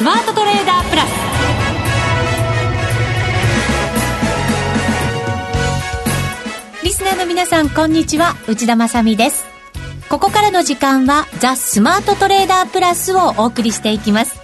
スマートトレーダープラス。リスナーの皆さんこんにちは。内田まさです。ここからの時間はザ・スマートトレーダープラスをお送りしていきます。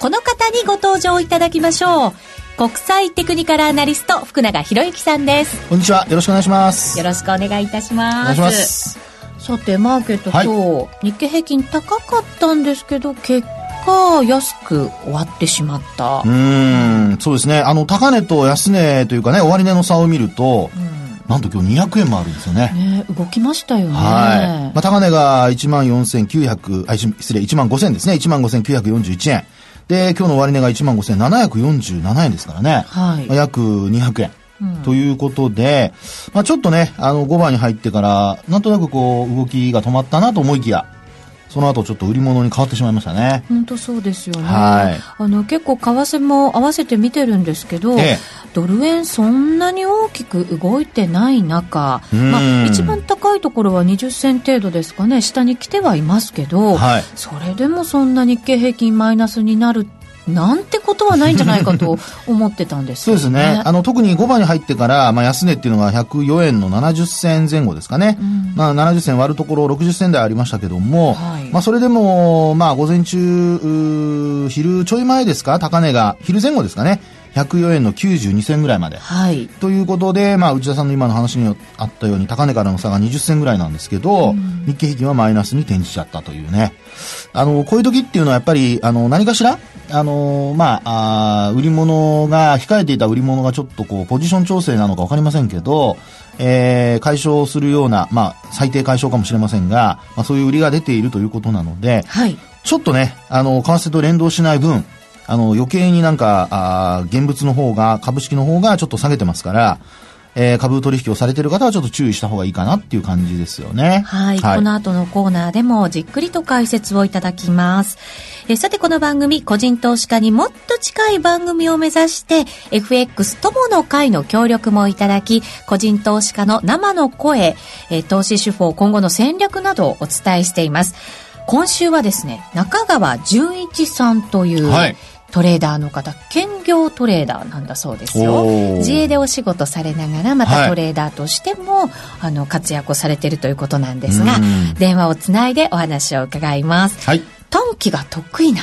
この方にご登場いただきましょう。国際テクニカルアナリスト福永博之さんです。こんにちは。よろしくお願いします。よろしくお願いいたします。さてマーケット、はい、今日日経平均高かったんですけど結果安く終わってしまったうんそうですねあの高値と安値というかね終値の差を見ると、うんなんと今日200円もあるんですよね。ね動きましたよね。はい。まあ、高値が14,900、あ、失礼、15,000ですね。15,941円。で、今日の終値が15,747円ですからね。はい。まあ、約200円。うん、ということで、まあ、ちょっとね、あの、5番に入ってから、なんとなくこう、動きが止まったなと思いきや、その後ちょっと売り物に変わってしまいましたね。本当そうですよね。はい。あの結構為替も合わせて見てるんですけど、ええ、ドル円そんなに大きく動いてない中、まあ一番高いところは20銭程度ですかね、下に来てはいますけど、はい、それでもそんな日経平均マイナスになるなんてことはないんじゃないかと 思ってたんです、ね、そうですね。あの、特に5番に入ってから、まあ、安値っていうのが104円の70銭前後ですかね。うん、まあ、70銭割るところ60銭台ありましたけども、はい、まあ、それでも、まあ、午前中、昼ちょい前ですか？高値が、昼前後ですかね？104円の92銭ぐらいまで。はい。ということで、まあ、内田さんの今の話にあったように、高値からの差が20銭ぐらいなんですけど、うん、日経平均はマイナスに転じちゃったというね。あの、こういう時っていうのはやっぱり、あの、何かしら、あの、まあ、あ売り物が、控えていた売り物がちょっとこう、ポジション調整なのかわかりませんけど、えー、解消するような、まあ、最低解消かもしれませんが、まあ、そういう売りが出ているということなので、はい。ちょっとね、あの、為替と連動しない分、あの、余計になんか、あ現物の方が、株式の方がちょっと下げてますから、えー、株取引をされている方はちょっと注意した方がいいかなっていう感じですよね。はい。はい、この後のコーナーでもじっくりと解説をいただきます。えー、さてこの番組、個人投資家にもっと近い番組を目指して、FX 友の会の協力もいただき、個人投資家の生の声、えー、投資手法、今後の戦略などをお伝えしています。今週はですね、中川純一さんという、はい、トレーダーの方兼業トレーダーなんだそうですよ。自営でお仕事されながらまたトレーダーとしても、はい、あの活躍をされているということなんですが電話をつないでお話を伺います、はい、短期が得意な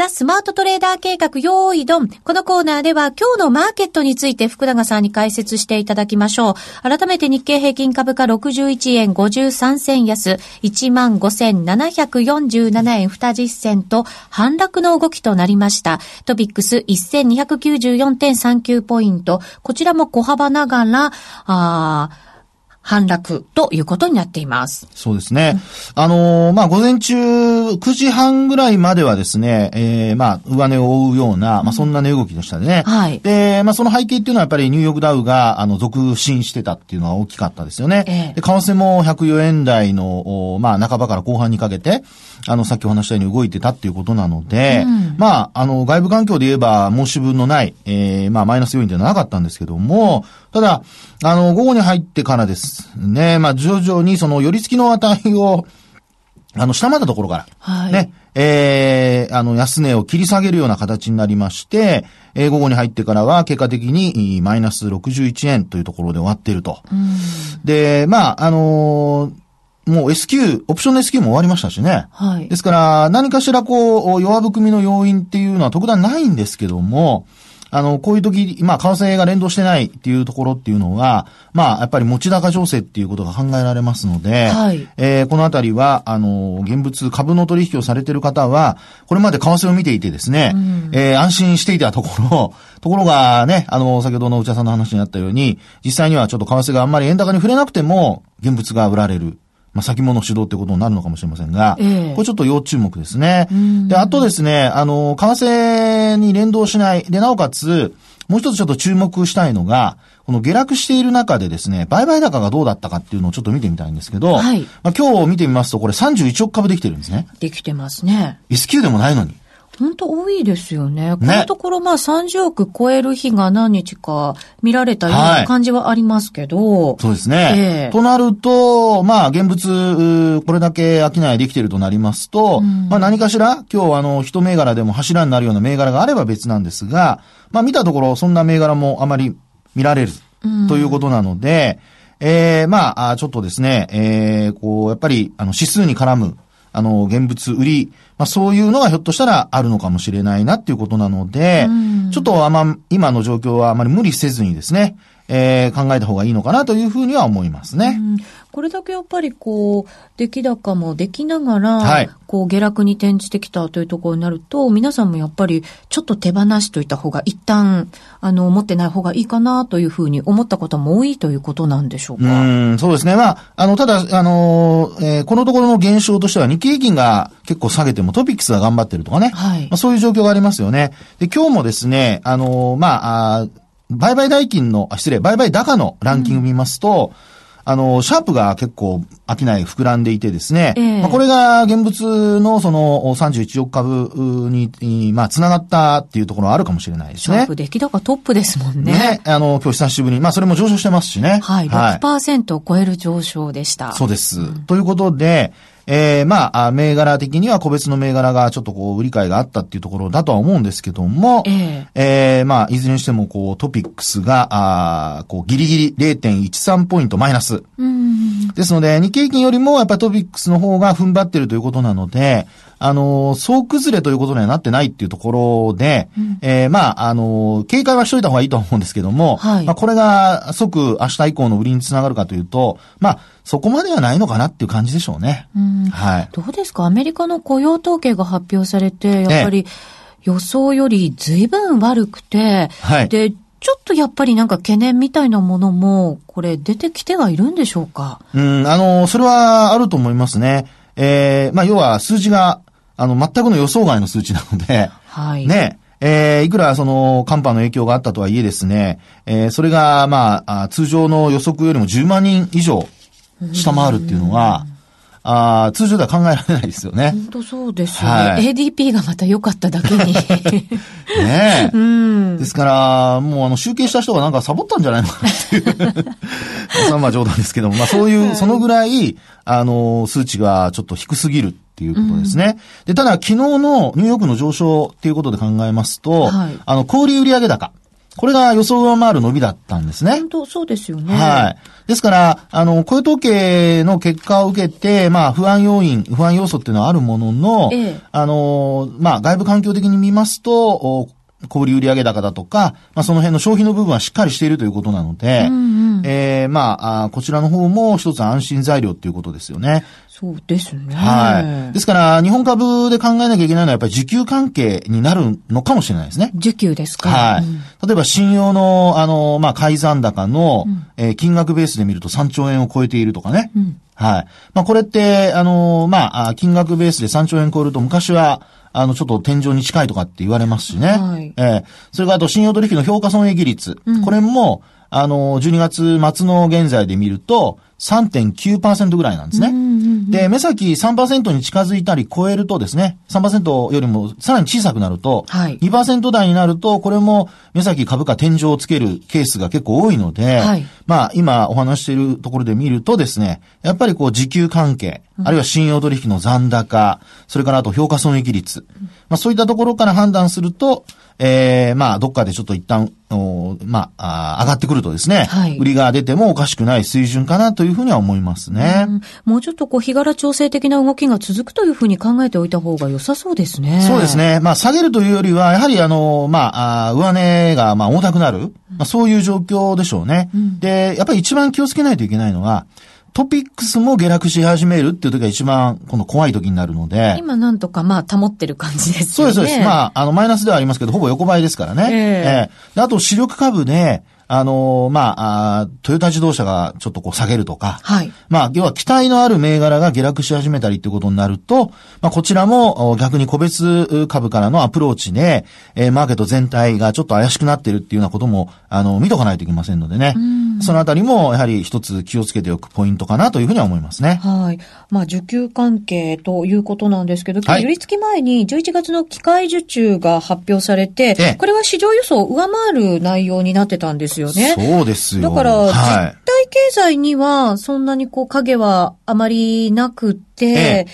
ザ・スマートトレーダー計画用意ドン。このコーナーでは今日のマーケットについて福永さんに解説していただきましょう。改めて日経平均株価61円53銭安、15,747円20銭と反落の動きとなりました。トピックス1294.39ポイント。こちらも小幅ながら、あ反落ということになっています。そうですね。あのー、まあ、午前中9時半ぐらいまではですね、えー、まあ、上値を追うような、まあ、そんな値動きでしたね。はい。で、まあ、その背景っていうのはやっぱりニューヨークダウが、あの、続伸してたっていうのは大きかったですよね。ええ、で、為替も104円台の、まあ、半ばから後半にかけて、あの、さっきお話したように動いてたっていうことなので、うん、まあ、あの、外部環境で言えば申し分のない、えー、まあ、マイナス要因っていうのはなかったんですけども、ただ、あの、午後に入ってからですね、まあ、徐々にその、寄り付きの値を、あの、下回ったところから、はい、ね、えー、あの、安値を切り下げるような形になりまして、えー、午後に入ってからは結果的にマイナス61円というところで終わっていると。で、まあ、あのー、もう S q オプションの S q も終わりましたしね。はい。ですから、何かしらこう、弱含みの要因っていうのは特段ないんですけども、あの、こういう時、まあ、為替が連動してないっていうところっていうのは、まあ、やっぱり持ち高情勢っていうことが考えられますので、はい、えー、このあたりは、あの、現物、株の取引をされている方は、これまで為替を見ていてですね、うん、えー、安心していたところ、ところがね、あの、先ほどの内田さんの話にあったように、実際にはちょっと為替があんまり円高に触れなくても、現物が売られる。まあ、先物主導ってことになるのかもしれませんが、えこれちょっと要注目ですね。で、あとですね、あの、為替に連動しない。で、なおかつ、もう一つちょっと注目したいのが、この下落している中でですね、売買高がどうだったかっていうのをちょっと見てみたいんですけど、はい。まあ、今日見てみますと、これ31億株できてるんですね。できてますね。S q でもないのに。本当多いですよね。このところまあ30億超える日が何日か見られたような感じはありますけど。はい、そうですね。えー、となると、まあ現物、これだけ商いできてるとなりますと、うん、まあ何かしら、今日あの一銘柄でも柱になるような銘柄があれば別なんですが、まあ見たところそんな銘柄もあまり見られるということなので、うん、えー、まあ、ちょっとですね、えー、こう、やっぱり、あの、指数に絡む、あの、現物売り、まあそういうのがひょっとしたらあるのかもしれないなっていうことなので、ちょっとあま、今の状況はあまり無理せずにですね、えー、考えた方がいいのかなというふうには思いますね。これだけやっぱりこう、出来高もできながら、はい、こう下落に転じてきたというところになると、皆さんもやっぱりちょっと手放しといた方が、一旦、あの、持ってない方がいいかなというふうに思った方も多いということなんでしょうか？うん、そうですね。まあ、あの、ただ、あの、えー、このところの現象としては日経平均が結構下げてもトピックスが頑張ってるとかね。はい。まあ、そういう状況がありますよね。で、今日もですね、あの、まあ、あ売買代金の、失礼、売買高のランキング見ますと、うん、あの、シャープが結構商い膨らんでいてですね、えー、まあ、これが現物のその31億株に、まあ、繋がったっていうところはあるかもしれないですね。シャープ出来高トップですもんね。ね、あの、今日久しぶりに、まあ、それも上昇してますしね。はい、6%を超える上昇でした。そうです。うん、ということで、えー、まあ、銘柄的には個別の銘柄がちょっとこう、売り買いがあったっていうところだとは思うんですけども、えー、えー、まあ、いずれにしてもこう、トピックスが、あこう、ギリギリ0.13ポイントマイナス。ですので、日経平均よりもやっぱりトピックスの方が踏ん張ってるということなので、あの、総崩れということにはなってないっていうところで、うん、えー、まあ、あの、警戒はしといた方がいいと思うんですけども、はい、まあ、これが即明日以降の売りにつながるかというと、まあ、そこまではないのかなっていう感じでしょうね。うん、はい。どうですか？アメリカの雇用統計が発表されて、やっぱり予想より随分悪くて、はい。で、ちょっとやっぱりなんか懸念みたいなものも、これ出てきてはいるんでしょうか？うん、あの、それはあると思いますね。えー、まあ、要は数字があの、全くの予想外の数値なので、はい。ね、えー、いくらその寒波の影響があったとはいえですね、えー、それが、まあ、通常の予測よりも10万人以上下回るっていうのは、あ通常では考えられないですよね。本当そうですよね。はい、ADP がまた良かっただけに。ねえ。うん。ですから、もうあの、集計した人がなんかサボったんじゃないのかなっていう。まあ冗談ですけども、まあそういう、そのぐらい、あの、数値がちょっと低すぎるっていうことですね。うん、で、ただ昨日のニューヨークの上昇っていうことで考えますと、はい、あの、小売売上高。これが予想上回る伸びだったんですね。本当そうですよね。はい。ですから、あの、雇用統計の結果を受けて、まあ、不安要因、不安要素っていうのはあるものの、ええ、あの、まあ、外部環境的に見ますと、小売売上高だとか、まあ、その辺の消費の部分はしっかりしているということなので、うんうん、えー、まああ、こちらの方も一つ安心材料っていうことですよね。そうですね。はい。ですから、日本株で考えなきゃいけないのはやっぱり需給関係になるのかもしれないですね。需給ですか。はい。うん、例えば、信用の、あの、まあ、改ざん高の、うん、えー、金額ベースで見ると3兆円を超えているとかね。うん、はい。まあ、これって、あの、まあ、金額ベースで3兆円超えると昔は、あの、ちょっと天井に近いとかって言われますしね。はい。えー、それからあと、信用取引の評価損益率。うん、これも、あの、12月末の現在で見ると、3.9%ぐらいなんですね。で、目先3%に近づいたり超えるとですね、3%よりもさらに小さくなると、はい、2%台になると、これも目先株価天井をつけるケースが結構多いので、はい、まあ今お話しているところで見るとですね、やっぱりこう時給関係、あるいは信用取引の残高、それからあと評価損益率、まあそういったところから判断すると、ええー、まあ、どっかでちょっと一旦、おまああ、上がってくるとですね、はい、売りが出てもおかしくない水準かなというふうには思いますね。うもうちょっとこう、日柄調整的な動きが続くというふうに考えておいた方が良さそうですね。そうですね。まあ、下げるというよりは、やはりあの、まあ、あ上値が、まあ、重たくなる、まあ、そういう状況でしょうね。うん、で、やっぱり一番気をつけないといけないのは、トピックスも下落し始めるっていう時が一番、この怖い時になるので。今なんとかまあ保ってる感じですね。そうです、そうです。まあ、あの、マイナスではありますけど、ほぼ横ばいですからね。えー、えー、あと、主力株で、あのー、まあトヨタ自動車がちょっとこう下げるとか、はい。まあ、要は期待のある銘柄が下落し始めたりっていうことになると、まあ、こちらも逆に個別株からのアプローチで、えー、マーケット全体がちょっと怪しくなってるっていうようなことも、あの、見とかないといけませんのでね。そのあたりも、やはり一つ気をつけておくポイントかなというふうには思いますね。はい。まあ、需給関係ということなんですけど、今日、寄り付き前に11月の機械受注が発表されて、これは市場予想を上回る内容になってたんですよね。そうですよ。だから、実体経済にはそんなにこう影はあまりなくて、ええ、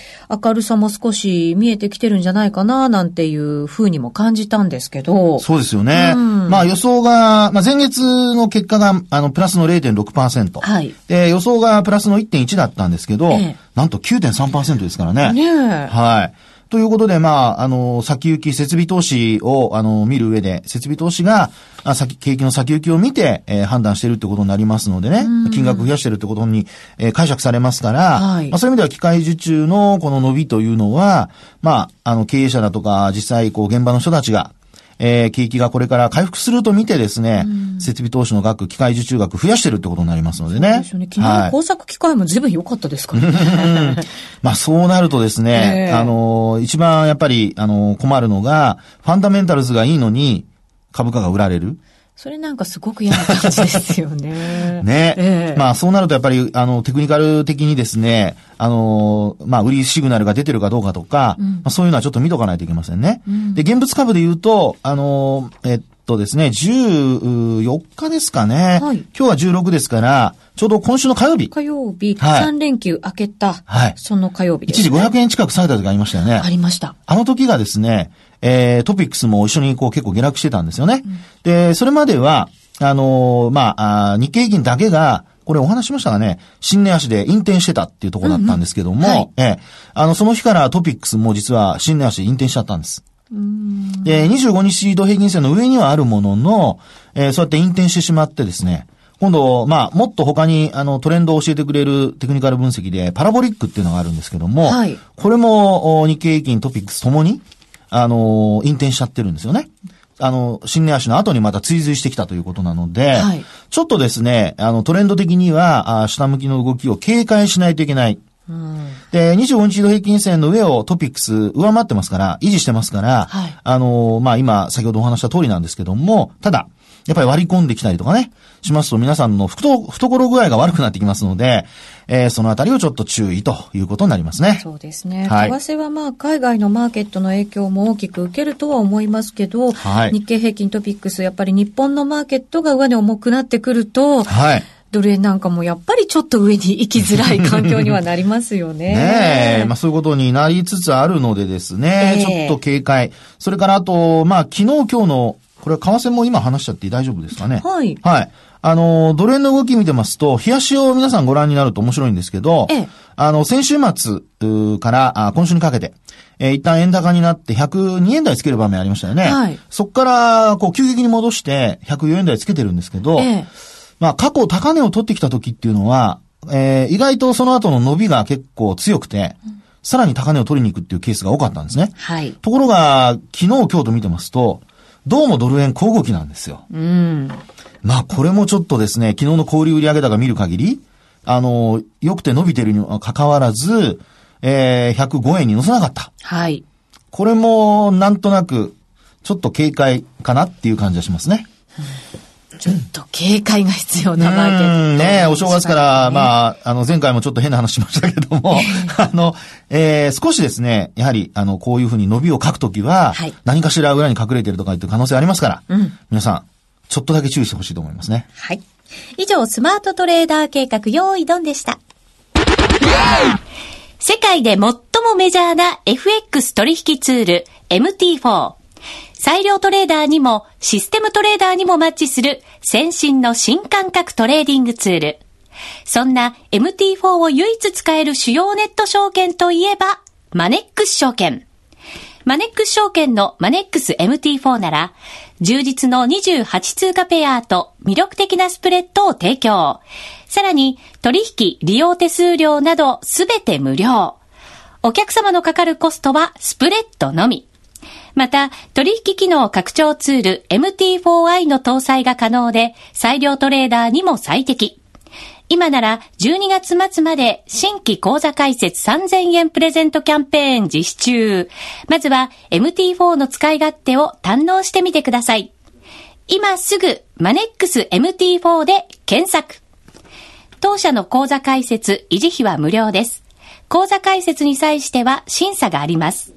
明るさも少し見えてきてるんじゃないかな、なんていうふうにも感じたんですけど。そうですよね。うん、まあ予想が、まあ前月の結果が、あの、プラスの0.6%。はい。で、予想がプラスの1.1だったんですけど、え、なんと9.3%ですからね。ねはい。ということで、まあ、あの、先行き設備投資を、あの、見る上で、設備投資が、あ先、景気の先行きを見て、えー、判断してるってことになりますのでね、金額増やしてるってことに、えー、解釈されますから、はい、まあ、そういう意味では機械受注のこの伸びというのは、まあ、あの、経営者だとか、実際、こう、現場の人たちが、えー、景気がこれから回復すると見てですね、うん、設備投資の額、機械受注額増やしてるってことになりますのでね。そうでね。昨日の工作機械も随分良かったですからね。まあそうなるとですね、えー、あの、一番やっぱり、あの、困るのが、ファンダメンタルズがいいのに、株価が売られる。それなんかすごく嫌な感じですよね。ね。えー、まあそうなるとやっぱり、あの、テクニカル的にですね、あの、まあ売りシグナルが出てるかどうかとか、うん、まあ、そういうのはちょっと見とかないといけませんね。うん、で、現物株で言うと、あの、えっとですね、14日ですかね。はい、今日は16ですから、ちょうど今週の火曜日。火曜日、はい、3連休明けた、はい、その火曜日です、ね、一時500円近く下げた時ありましたよね。ありました。あの時がですね、えー、トピックスも一緒にこう結構下落してたんですよね。うん、で、それまでは、あのー、まああ、日経平均だけが、これお話しましたがね、新年足で引転してたっていうところだったんですけども、うんうんはい、ええ、あの、その日からトピックスも実は新年足で引転しちゃったんです。で、25日移動平均線の上にはあるものの、えー、そうやって引転してしまってですね、今度、まあ、もっと他に、あの、トレンドを教えてくれるテクニカル分析で、パラボリックっていうのがあるんですけども、はい、これも、日経平均トピックスともに、あの、引転しちゃってるんですよね。あの、新年足の後にまた追随してきたということなので、はい、ちょっとですね、あの、トレンド的には、あ下向きの動きを警戒しないといけない。うん、で、25日移動平均線の上をトピックス上回ってますから、維持してますから、はい、あの、まあ、今、先ほどお話した通りなんですけども、ただ、やっぱり割り込んできたりとかね、しますと皆さんの懐具合が悪くなってきますので、えー、そのあたりをちょっと注意ということになりますね。そうですね。はい、為替はまあ海外のマーケットの影響も大きく受けるとは思いますけど、はい、日経平均トピックス、やっぱり日本のマーケットが上値重くなってくると、はい。ドル円なんかもやっぱりちょっと上に行きづらい環境にはなりますよね。ねえ、まあそういうことになりつつあるのでですね、えー、ちょっと警戒。それからあと、まあ昨日今日のこれは為替も今話しちゃって大丈夫ですかねはい。はい。あの、ドル円の動き見てますと、冷やしを皆さんご覧になると面白いんですけど、ええ、あの、先週末からあ今週にかけて、えー、一旦円高になって102円台つける場面ありましたよね。はい。そこから、こう、急激に戻して104円台つけてるんですけど、ええ、まあ、過去高値を取ってきた時っていうのは、えー、意外とその後の伸びが結構強くて、うん、さらに高値を取りに行くっていうケースが多かったんですね。はい。ところが、昨日、今日と見てますと、どうもドル円小動きなんですよ。うん。まあ、これもちょっとですね、昨日の小売売上高見る限り、あの、良くて伸びてるにもかかわらず、えー、105円に乗せなかった。はい。これも、なんとなく、ちょっと警戒かなっていう感じがしますね。ちょっと警戒が必要なマーケット、ね。ねお正月から、まあ、あの、前回もちょっと変な話しましたけども、あの、えー、少しですね、やはり、あの、こういうふうに伸びを書くときは、はい、何かしら裏に隠れてるとかって可能性ありますから、うん、皆さん、ちょっとだけ注意してほしいと思いますね。はい。以上、スマートトレーダー計画、用意ドンでした。世界で最もメジャーな FX 取引ツール MT4。裁量トレーダーにもシステムトレーダーにもマッチする先進の新感覚トレーディングツール。そんな MT4 を唯一使える主要ネット証券といえば、マネックス証券。マネックス証券のマネックス MT4 なら、充実の28通貨ペアと魅力的なスプレッドを提供。さらに、取引、利用手数料などすべて無料。お客様のかかるコストはスプレッドのみ。また、取引機能拡張ツール MT4i の搭載が可能で、裁量トレーダーにも最適。今なら12月末まで新規講座開設3000円プレゼントキャンペーン実施中。まずは MT4 の使い勝手を堪能してみてください。今すぐマネックス MT4 で検索。当社の講座開設、維持費は無料です。講座開設に際しては審査があります。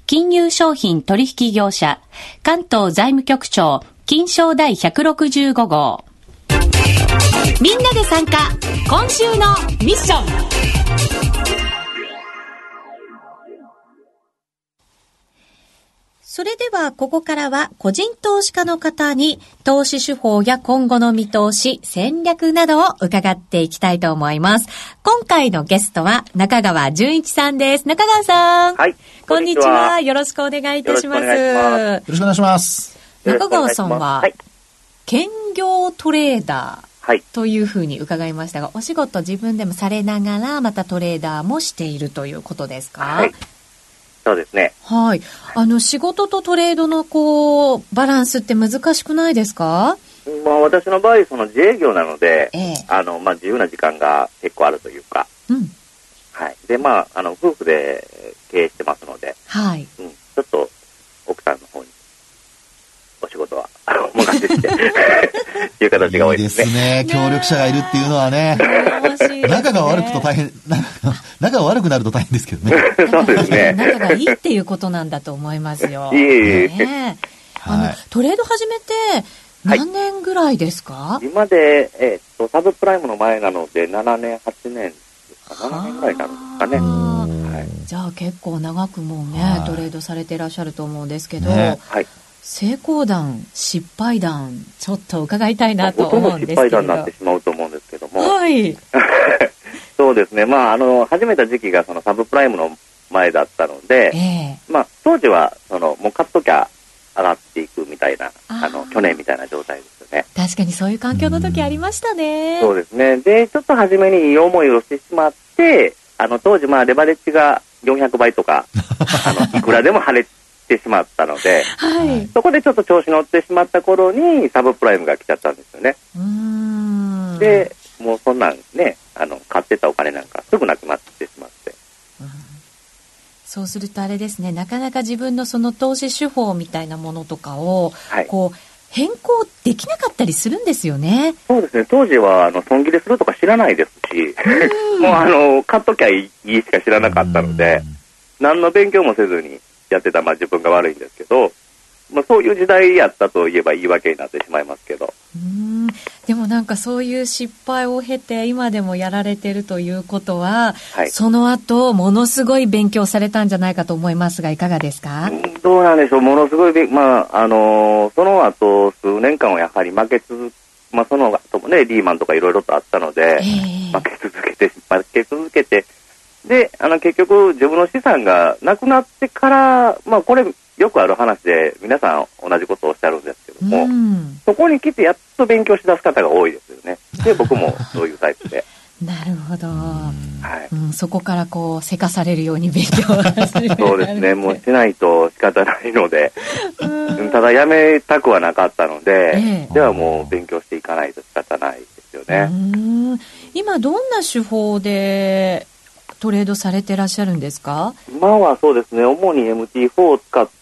金融商品取引業者、関東財務局長、金賞第165号。みんなで参加今週のミッションそれでは、ここからは個人投資家の方に投資手法や今後の見通し、戦略などを伺っていきたいと思います。今回のゲストは中川淳一さんです。中川さん。はい。こんにちは。よろしくお願いいたします。よろしくお願いします。中川さんは、兼業トレーダー。はい、というふうに伺いましたが、お仕事自分でもされながら、またトレーダーもしているということですか？はい。そうですね。はい。あの、仕事とトレードのこう、バランスって難しくないですか？まあ、私の場合、その自営業なので、ええ、あの、まあ、自由な時間が結構あるというか、うん。はい。で、まあ、あの、夫婦で経営してますので、はい。うん。ちょっと、奥さんの方にお仕事は、あの、任せ ていう形が多いですね。いいですね。協力者がいるっていうのはね。ね仲が悪くと大変、仲が悪くなると大変ですけどね。そうですね。仲がいいっていうことなんだと思いますよ。いえいえ。あの、トレード始めて、何年ぐらいですか、はい、今で、えー、っと、サブプライムの前なので、7年、8年7年ぐらいになるんですかね。はい、じゃあ結構長くもうね、トレードされていらっしゃると思うんですけど、ね、はい、成功談、失敗談、ちょっと伺いたいなと思うんですけど。失敗談になってしまうと思うんですけども。はい。そうですね。まあ、あの、始めた時期がそのサブプライムの前だったので、えー、まあ、当時は、その、もう買っときゃ上がっていくみたいな、あの、去年みたいな状態ですよね。確かにそういう環境の時ありましたね。そうですね。で、ちょっと初めにいい思いをしてしまって、あの、当時、まあ、レバレッジが400倍とか、あの、いくらでも晴れてしまったので、はい、そこでちょっと調子乗ってしまった頃にサブプライムが来ちゃったんですよね。で、もうそんなんね、あの、買ってたお金なんかすぐなくなってしまって。そうするとあれですね、なかなか自分のその投資手法みたいなものとかを、はい、こう、変更できなかったりするんですよね。そうですね。当時は、あの、損切れするとか知らないですし、もう、あの、買っときゃいいしか知らなかったので、何の勉強もせずに、やってた、まあ、自分が悪いんですけど、まあ、そういう時代やったといえば言い訳になってしまいますけど。うん。でもなんかそういう失敗を経て今でもやられてるということは、はい、その後ものすごい勉強されたんじゃないかと思いますがいかがですか？どうなんでしょう。ものすごいまああのー、その後数年間はやはり負け続まあその後もねリーマンとかいろいろとあったので、えー、負け続けて負け続けてで、あの、結局、自分の資産がなくなってから、まあ、これ、よくある話で、皆さん同じことをおっしゃるんですけども、そこに来てやっと勉強しだす方が多いですよね。で、僕もそういうタイプで。なるほど、はい。うん、そこからこうせかされるように勉強そうですね。もうしないと仕方ないので。ただやめたくはなかったので、ええ、ではもう勉強していかないと仕方ないですよね。今どんな手法でトレードされてらっしゃるんですか？今はそうですね、主に MT4 を使って、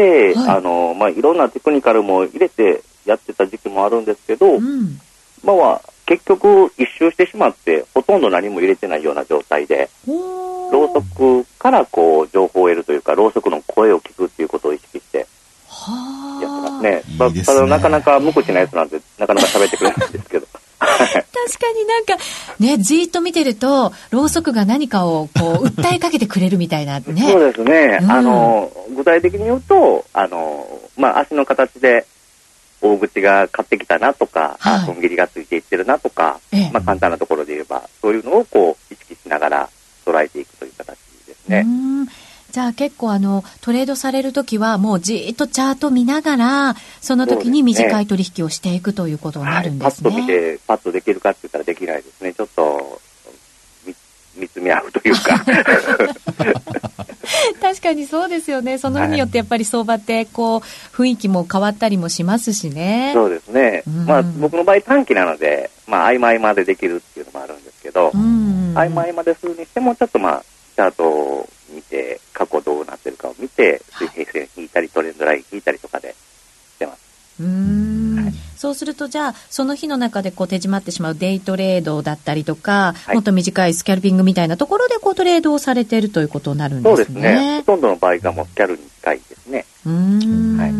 はい、あの、まあ、いろんなテクニカルも入れてやってた時期もあるんですけど、うん、今は結局一周してしまって、ほとんど何も入れてないような状態で、ろうそくからこう情報を得るというか、ろうそくの声を聞くっていうことを意識して、やってますね。いいまあ、ただなかなか無口なやつなんで、なかなか喋ってくれないんですけど。確かになんか、ね、じーっと見てると、ろうそくが何かをこう、訴えかけてくれるみたいなね。そうですね。うん、あの、具体的に言うと、あの、まあ、足の形で、大口が買ってきたなとか、はい、損切りがついていってるなとか、ええ、まあ簡単なところで言えば、そういうのをこう意識しながら捉えていくという形ですね。じゃあ結構あのトレードされるときはもうじっとチャート見ながらその時に短い取引をしていくということになるんですね。はい、パッと見てパッとできるかって言ったらできないですね。ちょっと見つめ合うというか 確かにそうですよね。その日によってやっぱり相場ってこう雰囲気も変わったりもしますしね。そうですね。うん、まあ僕の場合短期なので、まあ曖昧までできるっていうのもあるんですけど、うん、曖昧までするにしてもちょっとまあチャートを見て過去どうなってるかを見て水平線引いたりトレンドライン引いたりとかでしてます。うんそうすると、じゃあ、その日の中でこう手締まってしまうデイトレードだったりとか、はい、もっと短いスキャルピングみたいなところでこうトレードをされているということになるんですね。そうですね。ほとんどの場合がもうスキャルに近いですね。うん。はい。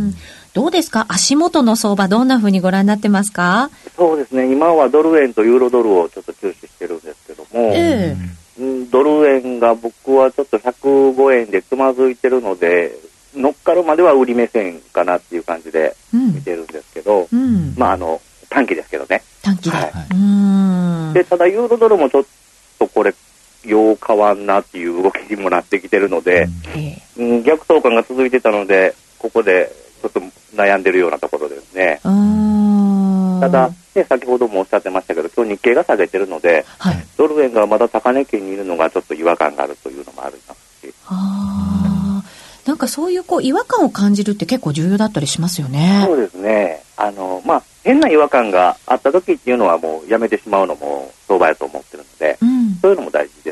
どうですか？足元の相場、どんなふうにご覧になってますか？そうですね。今はドル円とユーロドルをちょっと注視してるんですけども、えー、が僕はちょっと105円でつまずいてるので、乗っかるまでは売り目線かなっていう感じで見てるんですけど、うん、まああの短期ですけどね。短期で。はい、でただユーロドルもちょっとこれよう変わんなっていう動きにもなってきてるので、うん、逆相関が続いてたのでここでちょっと悩んでるようなところですね。ただ、ね、先ほどもおっしゃってましたけど、今日日経が下げてるので、はい、ドル円がまだ高値圏にいるのがちょっと違和感があるというのもありますし。なんかそういうこう違和感を感じるって結構重要だったりしますよね。そうですね。あの、まあ、変な違和感があった時っていうのはもうやめてしまうのも相場やと思ってるので、うん、そういうのも大事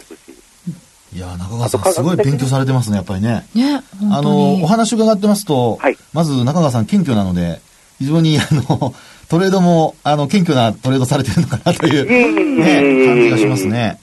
や中川さん、すごい勉強されてますね、やっぱりね。ね、あの、お話伺ってますと、はい、まず中川さん謙虚なので、非常に、あの、トレードも、あの、謙虚なトレードされてるのかなという、ね、感じがしますね。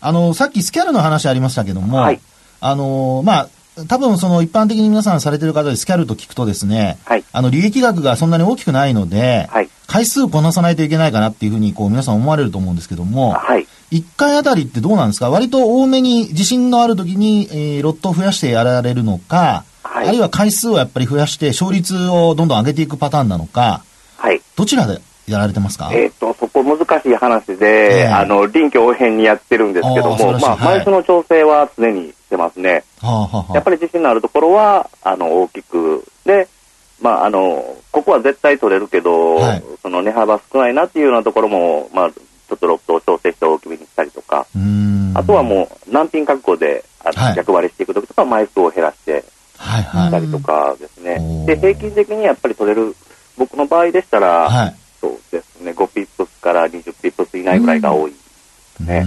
あの、さっきスキャルの話ありましたけども、はい、あの、まあ、多分その一般的に皆さんされてる方でスキャルと聞くとですね、はい、あの利益額がそんなに大きくないので、はい、回数こなさないといけないかなっていうふうにこう皆さん思われると思うんですけども、はい、1回あたりってどうなんですか？割と多めに自信のある時に、えー、ロットを増やしてやられるのか、はい、あるいは回数をやっぱり増やして勝率をどんどん上げていくパターンなのか、はい、どちらでやられてますか？えっ、と、そこ難しい話で、えー、あの、臨機応変にやってるんですけども、まあ、枚数の調整は常にしてますね。はあはあ、やっぱり自信のあるところは、あの、大きく、で、まあ、あの、ここは絶対取れるけど、はい、その値幅少ないなっていうようなところも、まあ、ちょっとロットを調整して大きめにしたりとか、あとはもう、難品確保で、あの、逆割りしていくときとか、枚数を減らして、したりとかですね。で、平均的にやっぱり取れる、僕の場合でしたら、はい、から20ピップス以内ぐらいが多いですね。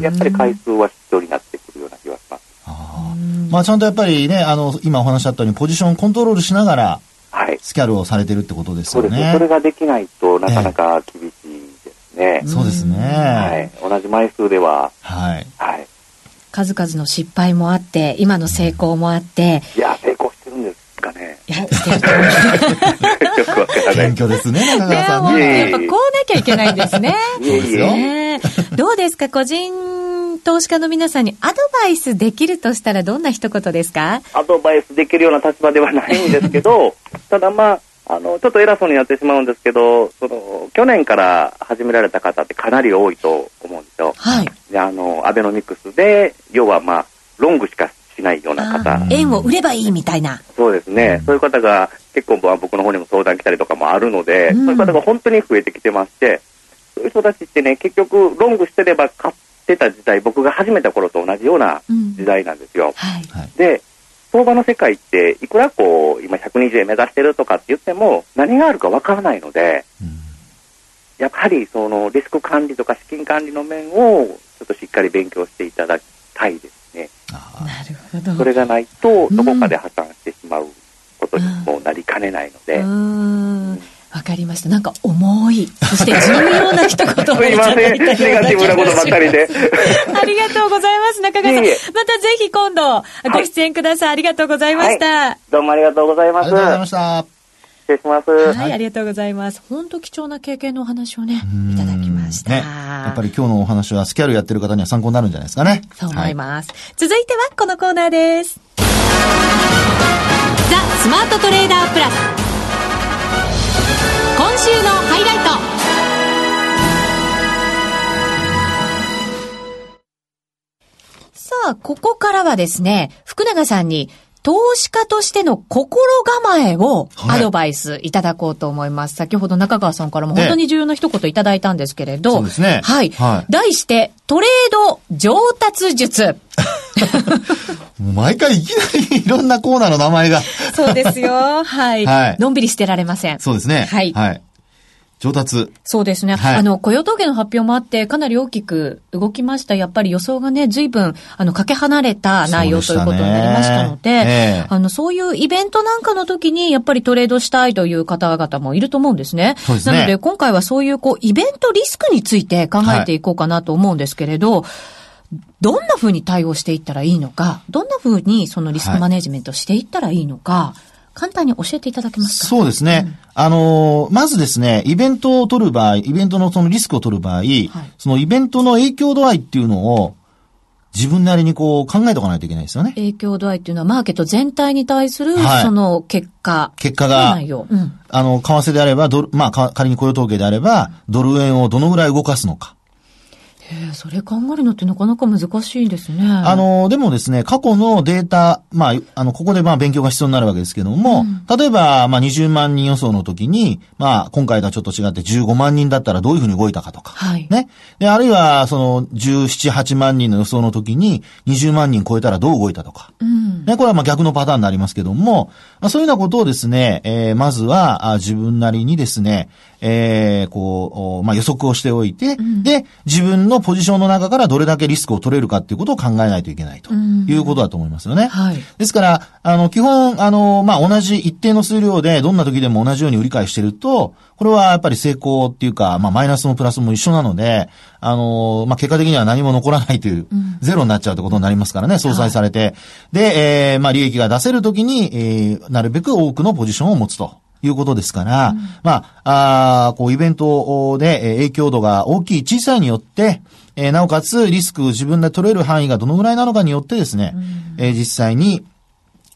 やっぱり回数は必要になってくるような気がします。あまあ、ちゃんとやっぱりね、あの、今お話しあったように、ポジションコントロールしながら、はい、スキャルをされてるってことですよね。そうですそれができないとなかなか厳しいですね。えそうですね。はい。同じ枚数では、はい。はい。数々の失敗もあって、今の成功もあって。いや、成功してるんですかね。いや、してると思う。よくわからない。謙虚ですね、中川さんね。やっぱこうなきゃいけないんですね。そうですよ。どうですか、個人投資家の皆さんにアドバイスできるとしたらどんな一言ですか？アドバイスできるような立場ではないんですけど、ただまあ、あの、ちょっと偉そうになってしまうんですけど、その、去年から始められた方ってかなり多いと思うんですよ。はい。で、あの、アベノミクスで、要はまあ、ロングしかしないような方。円を売ればいいみたいな。そうですね。うん、そういう方が結構僕の方にも相談来たりとかもあるので、うん、そういう方が本当に増えてきてまして、そういう人たちってね、結局、ロングしてれば買ってた時代、僕が始めた頃と同じような時代なんですよ。うんはい、で、相場の世界って、いくらこう、今120円目指してるとかって言っても、何があるかわからないので、うん、やはりそのリスク管理とか資金管理の面を、ちょっとしっかり勉強していただきたいですね。なるほど。それがないと、どこかで破綻してしまうことにもなりかねないので。うんわかりました。なんか重い、そして重要な一言をいただいたような気がします。ありがとうございます、中川さん。またぜひ今度ご出演ください。ありがとうございました、はい。どうもありがとうございます。ありがとうございました。失礼します。はい、ありがとうございます。本当貴重な経験のお話をね、いただきました、ね、やっぱり今日のお話はスキャルやってる方には参考になるんじゃないですかね。そう思います。はい、続いてはこのコーナーです。ザ・スマートトレーダープラス。今週のハイライト。さあ、ここからはですね、福永さんに投資家としての心構えをアドバイスいただこうと思います。はい、先ほど中川さんからも本当に重要な一言いただいたんですけれど。そうですね。はい。はい、題して、トレード上達術。毎回いきなりいろんなコーナーの名前がそうですよ。はい。はい。のんびり捨てられません。そうですね。はい。はい。上達。そうですね。はい、あの、雇用統計の発表もあって、かなり大きく動きました。やっぱり予想がね、随分、あの、かけ離れた内容ということになりましたので、えー、あの、そういうイベントなんかの時に、やっぱりトレードしたいという方々もいると思うんですね。そうですね。なので、今回はそういう、こう、イベントリスクについて考えていこうかなと思うんですけれど、はいどんな風に対応していったらいいのか、どんな風にそのリスクマネジメントしていったらいいのか、簡単に教えていただけますか？そうですね。うん、あのー、まずですね、イベントを取る場合、イベントのそのリスクを取る場合、はい、そのイベントの影響度合いっていうのを、自分なりにこう考えておかないといけないですよね。影響度合いっていうのはマーケット全体に対する、その結果。結果が、うん、あの、為替であれば、ドル、まあ、仮に雇用統計であれば、ドル円をどのぐらい動かすのか。えそれ考えるのってなかなか難しいですね。あの、でもですね、過去のデータ、まあ、あの、ここでまあ勉強が必要になるわけですけども、うん、例えば、まあ20万人予想の時に、まあ、今回とはちょっと違って15万人だったらどういうふうに動いたかとか。はい。ね。で、あるいは、その、17、8万人の予想の時に、20万人超えたらどう動いたとか。うん。ね、これはまあ逆のパターンになりますけども、まあ、そういうようなことをですね、えー、まずは、あ自分なりにですね、えー、こう、まあ、予測をしておいて、うん、で、自分のポジションの中からどれだけリスクを取れるかっていうことを考えないといけないということだと思いますよね。はい。ですから、あの、基本、あの、まあ、同じ一定の数量でどんな時でも同じように売り買いしてると、これはやっぱり成功っていうか、まあ、マイナスもプラスも一緒なので、あの、まあ、結果的には何も残らないという、ゼロになっちゃうってことになりますからね、相殺されて。はい、で、えー、まあ、利益が出せるときに、えー、なるべく多くのポジションを持つと。いうことですから、うん、まあ、あこう、イベントで影響度が大きい、小さいによって、えー、なおかつリスク自分で取れる範囲がどのぐらいなのかによってですね、うん、えー、実際に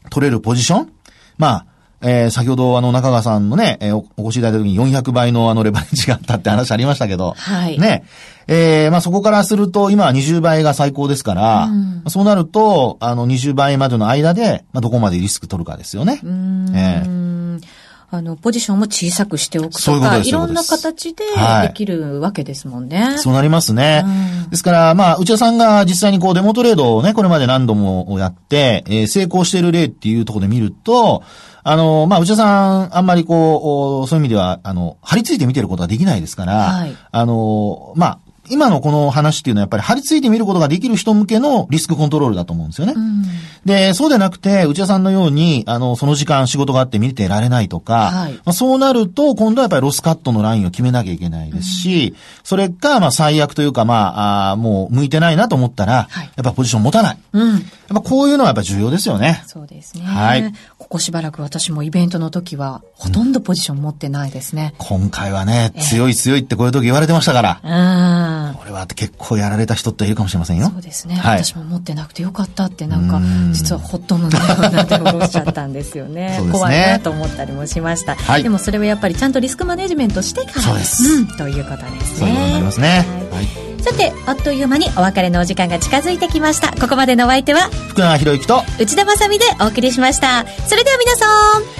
取れるポジションまあ、えー、先ほどあの中川さんのね、えー、お越しいただいた時に400倍のあのレバレッジがあったって話ありましたけど、はい。ね。えー、まあそこからすると今は20倍が最高ですから、うん、そうなると、あの20倍までの間で、まあどこまでリスク取るかですよね。うん。えーあの、ポジションも小さくしておくとか、いろんな形でできるわけですもんね。はい、そうなりますね。うん、ですから、まあ、内田さんが実際にこうデモトレードをね、これまで何度もやって、えー、成功している例っていうところで見ると、あの、まあ、内田さん、あんまりこう、そういう意味では、あの、張り付いて見てることはできないですから、はい、あの、まあ、今のこの話っていうのはやっぱり張り付いてみることができる人向けのリスクコントロールだと思うんですよね。うん、で、そうでなくて、内田さんのように、あの、その時間仕事があって見てられないとか、はい、まあ、そうなると、今度はやっぱりロスカットのラインを決めなきゃいけないですし、うん、それか、まあ、最悪というか、まあ、あもう向いてないなと思ったら、はい、やっぱポジション持たない。うん、やっぱこういうのはやっぱ重要ですよね。そうですね。はい。ここしばらく私もイベントの時は、ほとんどポジション持ってないですね。今回はね、強い強いってこういう時言われてましたから。うん。これは結構やられた人っているかもしれませんよ。そうですね。はい、私も持ってなくてよかったって、なんか、実はほっとむんだよなって思っちゃったんですよね。ね怖いなと思ったりもしました、はい。でもそれはやっぱりちゃんとリスクマネジメントしてから。そうです。うん、ということですね。そういうことになりますね。はい。さて、あっという間にお別れのお時間が近づいてきました。ここまでのお相手は、福永博之と内田まさでお送りしました。それでは皆さ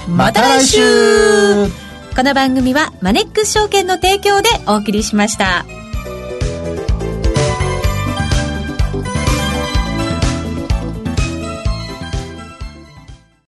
ん、また来週この番組はマネックス証券の提供でお送りしました。